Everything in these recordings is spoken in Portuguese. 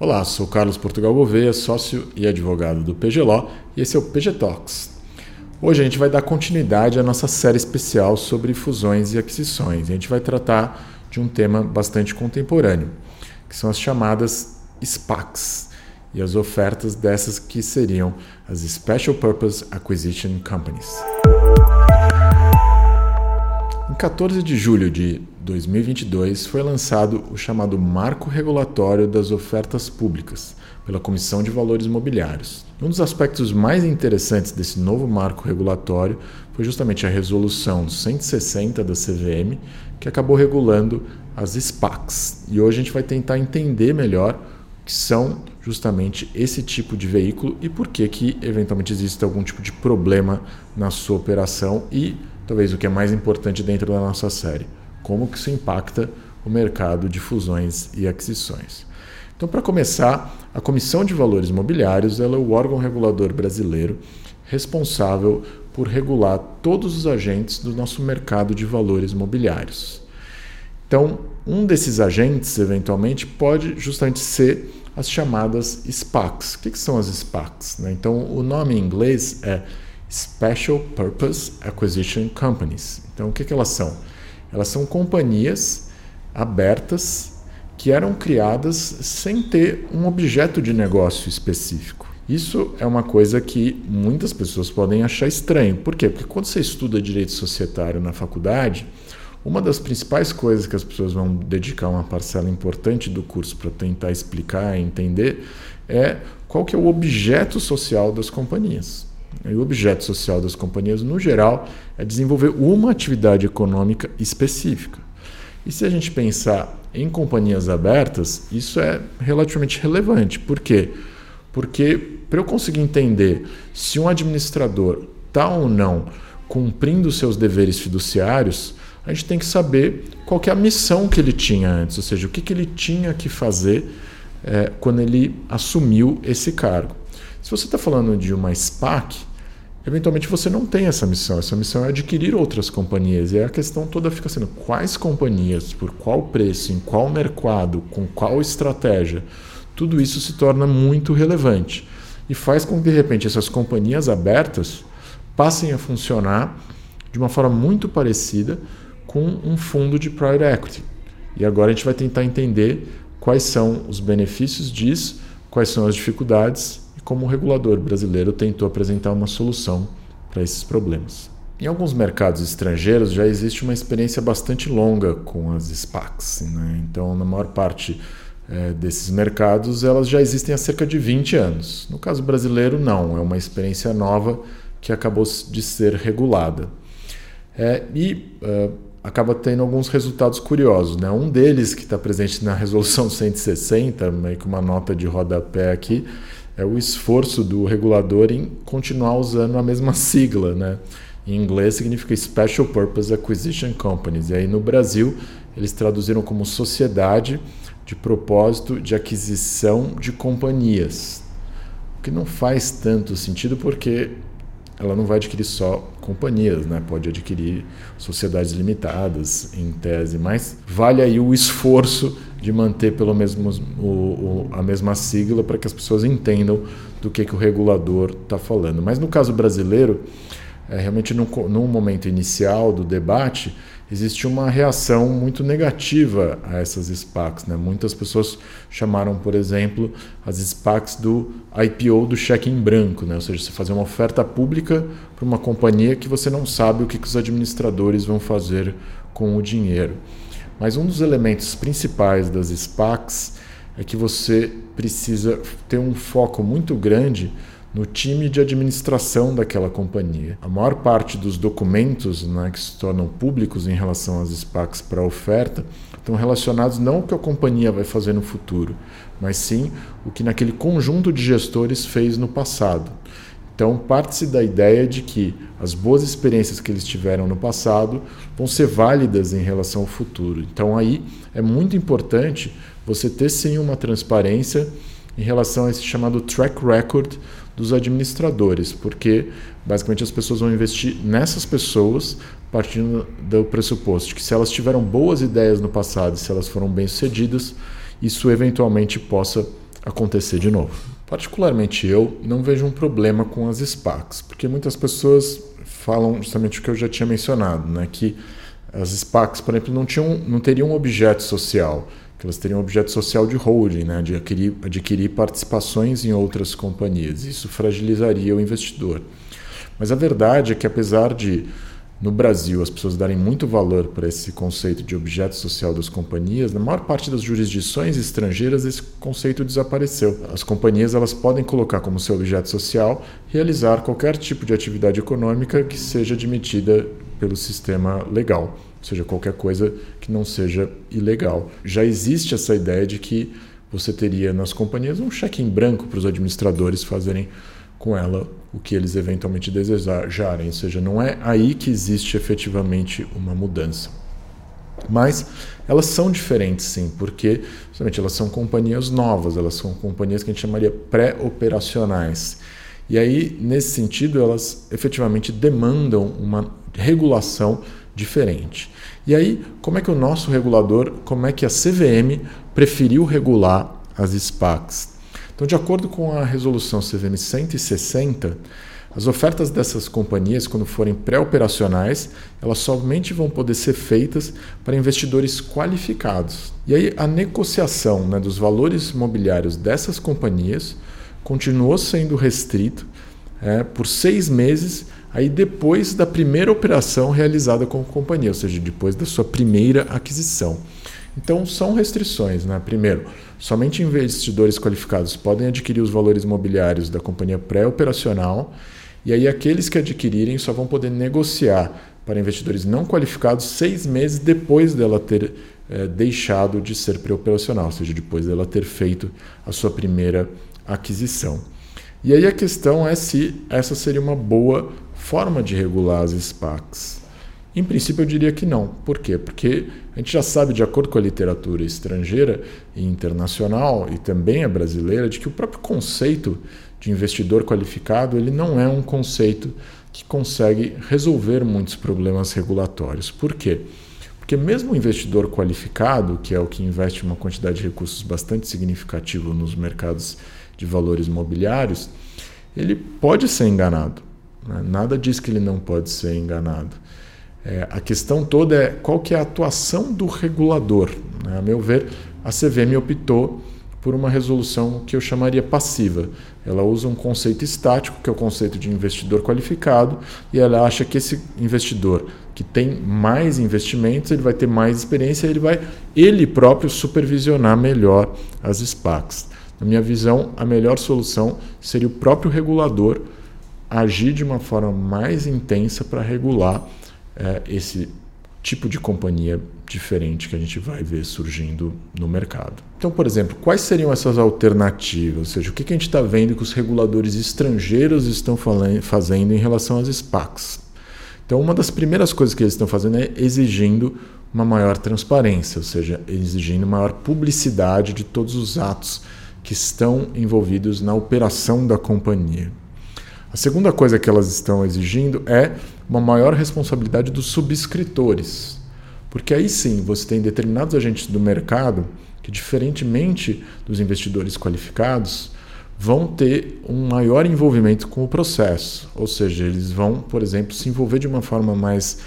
Olá, sou Carlos Portugal Gouveia, sócio e advogado do PGLO e esse é o PG Talks. Hoje a gente vai dar continuidade à nossa série especial sobre fusões e aquisições. A gente vai tratar de um tema bastante contemporâneo, que são as chamadas SPACs e as ofertas dessas que seriam as Special Purpose Acquisition Companies. Em 14 de julho de 2022 foi lançado o chamado Marco Regulatório das Ofertas Públicas pela Comissão de Valores Mobiliários. Um dos aspectos mais interessantes desse novo marco regulatório foi justamente a resolução 160 da CVM, que acabou regulando as SPACs. E hoje a gente vai tentar entender melhor o que são justamente esse tipo de veículo e por que que eventualmente existe algum tipo de problema na sua operação e talvez o que é mais importante dentro da nossa série, como que isso impacta o mercado de fusões e aquisições. Então, para começar, a Comissão de Valores Imobiliários é o órgão regulador brasileiro responsável por regular todos os agentes do nosso mercado de valores imobiliários. Então, um desses agentes, eventualmente, pode justamente ser as chamadas SPACs. O que, são as SPACs? Né? Então, o nome em inglês é Special Purpose Acquisition Companies. Então, o que, que elas são? Elas são companhias abertas que eram criadas sem ter um objeto de negócio específico. Isso é uma coisa que muitas pessoas podem achar estranho. Por quê? Porque quando você estuda direito societário na faculdade, uma das principais coisas que as pessoas vão dedicar uma parcela importante do curso para tentar explicar e entender é qual que é o objeto social das companhias. E o objeto social das companhias, no geral, é desenvolver uma atividade econômica específica. E se a gente pensar em companhias abertas, isso é relativamente relevante. Por quê? Porque para eu conseguir entender se um administrador está ou não cumprindo seus deveres fiduciários, a gente tem que saber qual que é a missão que ele tinha antes, ou seja, o que, que ele tinha que fazer é, quando ele assumiu esse cargo. Se você está falando de uma SPAC, eventualmente você não tem essa missão. Essa missão é adquirir outras companhias. E a questão toda fica sendo quais companhias, por qual preço, em qual mercado, com qual estratégia. Tudo isso se torna muito relevante e faz com que, de repente, essas companhias abertas passem a funcionar de uma forma muito parecida com um fundo de private equity. E agora a gente vai tentar entender quais são os benefícios disso, quais são as dificuldades como o regulador brasileiro tentou apresentar uma solução para esses problemas. Em alguns mercados estrangeiros já existe uma experiência bastante longa com as SPACs. Né? Então, na maior parte é, desses mercados, elas já existem há cerca de 20 anos. No caso brasileiro, não, é uma experiência nova que acabou de ser regulada. É, e uh, acaba tendo alguns resultados curiosos. Né? Um deles, que está presente na resolução 160, meio que uma nota de rodapé aqui, é o esforço do regulador em continuar usando a mesma sigla, né? Em inglês significa Special Purpose Acquisition Companies. E aí no Brasil eles traduziram como Sociedade de Propósito de Aquisição de Companhias. O que não faz tanto sentido porque ela não vai adquirir só companhias, né? pode adquirir sociedades limitadas, em tese, mas vale aí o esforço de manter pelo menos o, o, a mesma sigla para que as pessoas entendam do que, que o regulador está falando. Mas no caso brasileiro, é, realmente no, no momento inicial do debate, existe uma reação muito negativa a essas SPACs. Né? Muitas pessoas chamaram, por exemplo, as SPACs do IPO do cheque em branco, né? ou seja, você fazer uma oferta pública para uma companhia que você não sabe o que, que os administradores vão fazer com o dinheiro. Mas um dos elementos principais das SPACs é que você precisa ter um foco muito grande no time de administração daquela companhia. A maior parte dos documentos né, que se tornam públicos em relação às SPACs para oferta estão relacionados não ao que a companhia vai fazer no futuro, mas sim o que naquele conjunto de gestores fez no passado. Então, parte-se da ideia de que as boas experiências que eles tiveram no passado vão ser válidas em relação ao futuro. Então, aí é muito importante você ter sim uma transparência em relação a esse chamado track record dos administradores, porque basicamente as pessoas vão investir nessas pessoas partindo do pressuposto que se elas tiveram boas ideias no passado, se elas foram bem-sucedidas, isso eventualmente possa acontecer de novo. Particularmente eu não vejo um problema com as SPACs, porque muitas pessoas falam justamente o que eu já tinha mencionado, né? que as SPACs, por exemplo, não, tinham, não teriam um objeto social, que elas teriam objeto social de holding, né? de adquirir, adquirir participações em outras companhias. Isso fragilizaria o investidor. Mas a verdade é que, apesar de no Brasil as pessoas darem muito valor para esse conceito de objeto social das companhias, na maior parte das jurisdições estrangeiras esse conceito desapareceu. As companhias elas podem colocar como seu objeto social realizar qualquer tipo de atividade econômica que seja admitida pelo sistema legal, ou seja, qualquer coisa que não seja ilegal. Já existe essa ideia de que você teria nas companhias um cheque em branco para os administradores fazerem com ela o que eles eventualmente desejarem, ou seja, não é aí que existe efetivamente uma mudança. Mas elas são diferentes sim, porque justamente elas são companhias novas, elas são companhias que a gente chamaria pré-operacionais. E aí, nesse sentido, elas efetivamente demandam uma regulação diferente. E aí, como é que o nosso regulador, como é que a CVM preferiu regular as SPACs? Então, de acordo com a resolução CVM 160, as ofertas dessas companhias, quando forem pré-operacionais, elas somente vão poder ser feitas para investidores qualificados. E aí a negociação né, dos valores imobiliários dessas companhias continuou sendo restrito é, por seis meses, aí depois da primeira operação realizada com a companhia, ou seja, depois da sua primeira aquisição. Então são restrições, né? Primeiro, somente investidores qualificados podem adquirir os valores imobiliários da companhia pré-operacional, e aí aqueles que adquirirem só vão poder negociar para investidores não qualificados seis meses depois dela ter é, deixado de ser pré-operacional, ou seja, depois dela ter feito a sua primeira aquisição. E aí a questão é se essa seria uma boa forma de regular as SPACs. Em princípio, eu diria que não. Por quê? Porque a gente já sabe, de acordo com a literatura estrangeira e internacional, e também a brasileira, de que o próprio conceito de investidor qualificado ele não é um conceito que consegue resolver muitos problemas regulatórios. Por quê? Porque mesmo o investidor qualificado, que é o que investe uma quantidade de recursos bastante significativo nos mercados de valores mobiliários, ele pode ser enganado. Né? Nada diz que ele não pode ser enganado. É, a questão toda é qual que é a atuação do regulador. Né? A meu ver, a CVM optou por uma resolução que eu chamaria passiva. Ela usa um conceito estático, que é o conceito de investidor qualificado, e ela acha que esse investidor que tem mais investimentos, ele vai ter mais experiência, ele vai ele próprio supervisionar melhor as SPACs. Na minha visão, a melhor solução seria o próprio regulador agir de uma forma mais intensa para regular é, esse tipo de companhia diferente que a gente vai ver surgindo no mercado. Então, por exemplo, quais seriam essas alternativas? Ou seja, o que a gente está vendo que os reguladores estrangeiros estão fazendo em relação às SPACs? Então, uma das primeiras coisas que eles estão fazendo é exigindo uma maior transparência, ou seja, exigindo maior publicidade de todos os atos que estão envolvidos na operação da companhia. A segunda coisa que elas estão exigindo é uma maior responsabilidade dos subscritores. Porque aí sim você tem determinados agentes do mercado que, diferentemente dos investidores qualificados, vão ter um maior envolvimento com o processo. Ou seja, eles vão, por exemplo, se envolver de uma forma mais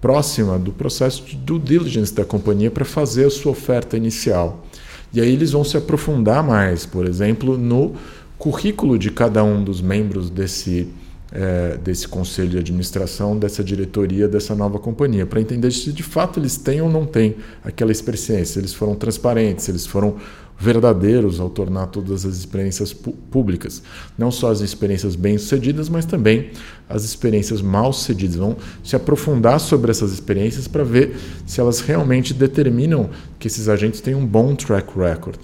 próxima do processo de due diligence da companhia para fazer a sua oferta inicial. E aí eles vão se aprofundar mais, por exemplo, no currículo de cada um dos membros desse, é, desse conselho de administração, dessa diretoria, dessa nova companhia, para entender se de fato eles têm ou não têm aquela experiência, se eles foram transparentes, se eles foram verdadeiros ao tornar todas as experiências públicas. Não só as experiências bem-sucedidas, mas também as experiências mal-sucedidas. Vão se aprofundar sobre essas experiências para ver se elas realmente determinam que esses agentes têm um bom track record.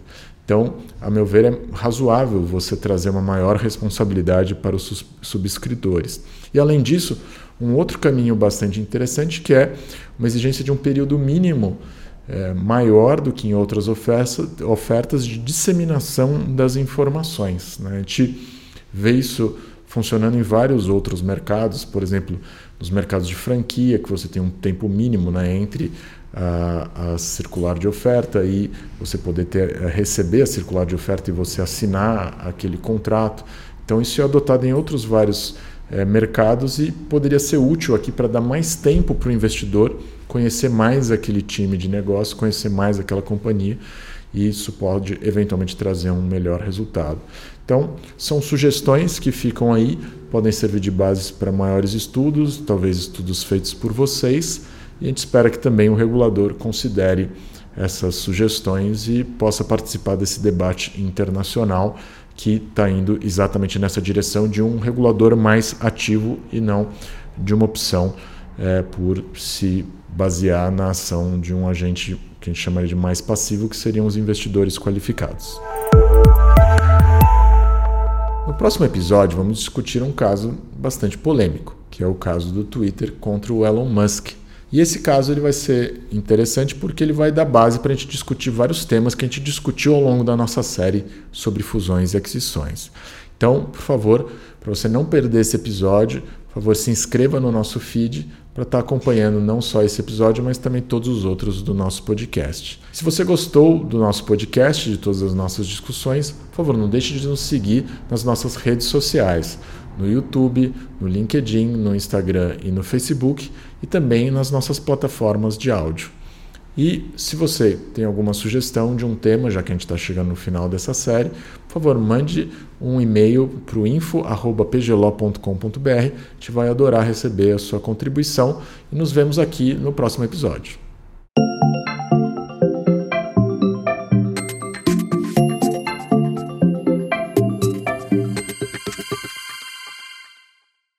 Então, a meu ver, é razoável você trazer uma maior responsabilidade para os subscritores. E, além disso, um outro caminho bastante interessante que é uma exigência de um período mínimo é, maior do que em outras ofertas, ofertas de disseminação das informações. Né? A gente vê isso funcionando em vários outros mercados, por exemplo, nos mercados de franquia, que você tem um tempo mínimo né, entre a, a, circular de oferta e você poder ter, eh, receber a circular de oferta e você assinar aquele contrato. Então, isso é adotado em outros vários é, mercados e poderia ser útil aqui para dar mais tempo para o investidor conhecer mais aquele time de negócio, conhecer mais aquela companhia e isso pode eventualmente trazer um melhor resultado. Então, são sugestões que ficam aí, podem servir de base para maiores estudos, talvez estudos feitos por vocês, e a gente espera que também o regulador considere essas sugestões e possa participar desse debate internacional que está indo exatamente nessa direção de um regulador mais ativo e não de uma opção é, por se basear na ação de um agente que a gente chamaria de mais passivo, que seriam os investidores qualificados. No próximo episódio, vamos discutir um caso bastante polêmico, que é o caso do Twitter contra o Elon Musk. E esse caso ele vai ser interessante porque ele vai dar base para a gente discutir vários temas que a gente discutiu ao longo da nossa série sobre fusões e aquisições. Então, por favor, para você não perder esse episódio, por favor, se inscreva no nosso feed para estar tá acompanhando não só esse episódio, mas também todos os outros do nosso podcast. Se você gostou do nosso podcast, de todas as nossas discussões, por favor, não deixe de nos seguir nas nossas redes sociais, no YouTube, no LinkedIn, no Instagram e no Facebook, e também nas nossas plataformas de áudio. E se você tem alguma sugestão de um tema, já que a gente está chegando no final dessa série, por favor, mande um e-mail para o info.pglo.com.br. A gente vai adorar receber a sua contribuição e nos vemos aqui no próximo episódio.